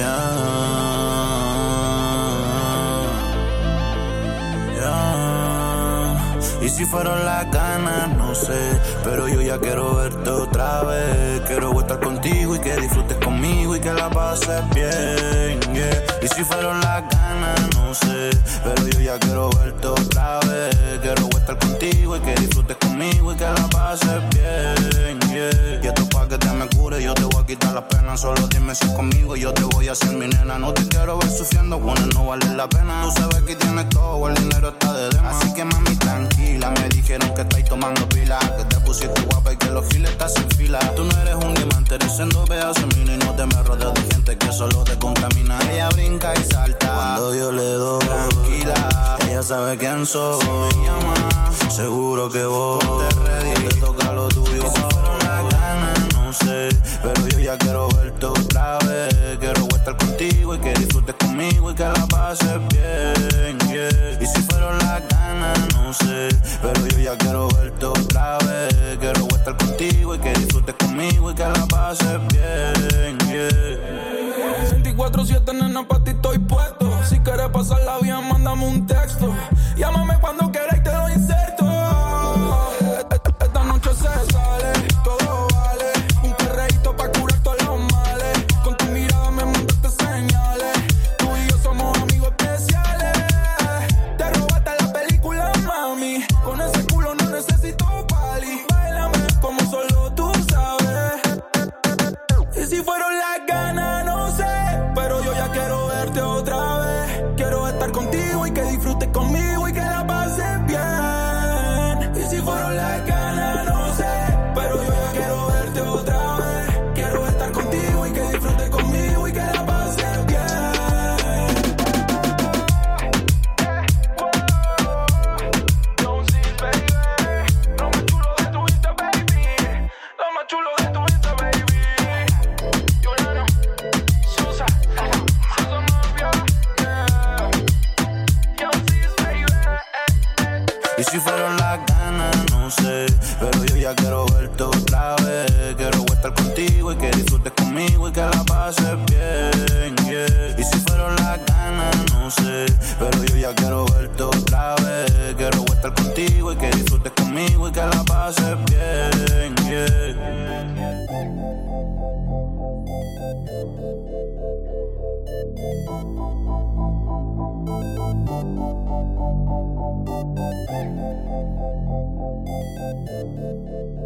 Yeah. Yeah. Y si fueron las ganas, no sé. Pero yo ya quiero verte otra vez. Quiero estar contigo y que disfrutes conmigo y que la pases bien. Y si fueron las ganas, no sé. Pero yo ya quiero verte otra vez. Quiero estar contigo y que disfrutes conmigo y que la pases bien. Pena. Solo dime si es conmigo, yo te voy a hacer mi nena. No te quiero ver sufriendo, bueno, no vale la pena. Tú sabes que tienes todo, el dinero está de demás. Así que mami, tranquila. Me dijeron que estáis tomando pila, que te pusiste guapa y que los files estás en fila. Tú no eres un diamante, eres en dos pedazos y no te me rodeas de gente que solo te contamina. Ella brinca y salta cuando yo le doy. Tranquila, ella sabe quién soy. Si me llama, seguro que vos te ready. Te toca y que disfrutes conmigo y que la pases bien. Y si fueron las ganas, no sé, pero yo ya quiero verte otra vez. Quiero estar contigo y que disfrutes conmigo y que la pases bien. 24-7 nena, pa' ti estoy puesto. Si quieres pasarla bien, mándame un texto. Necesito pali. Bailame como solo tú sabes. Y si fueron las ganas, no sé. Pero yo ya quiero verte otra vez. Quiero estar contigo y que disfrutes conmigo y que la pases bien. Y si fueron las ganas, no sé. Pero yo ya quiero verte otra vez. Quiero estar contigo y que disfrutes conmigo y que la pases bien. yeah. Y si fueron las ganas, no sé. Pero yo ya quiero verte otra vez. Quiero estar contigo y que disfrutes conmigo y que la Thank you.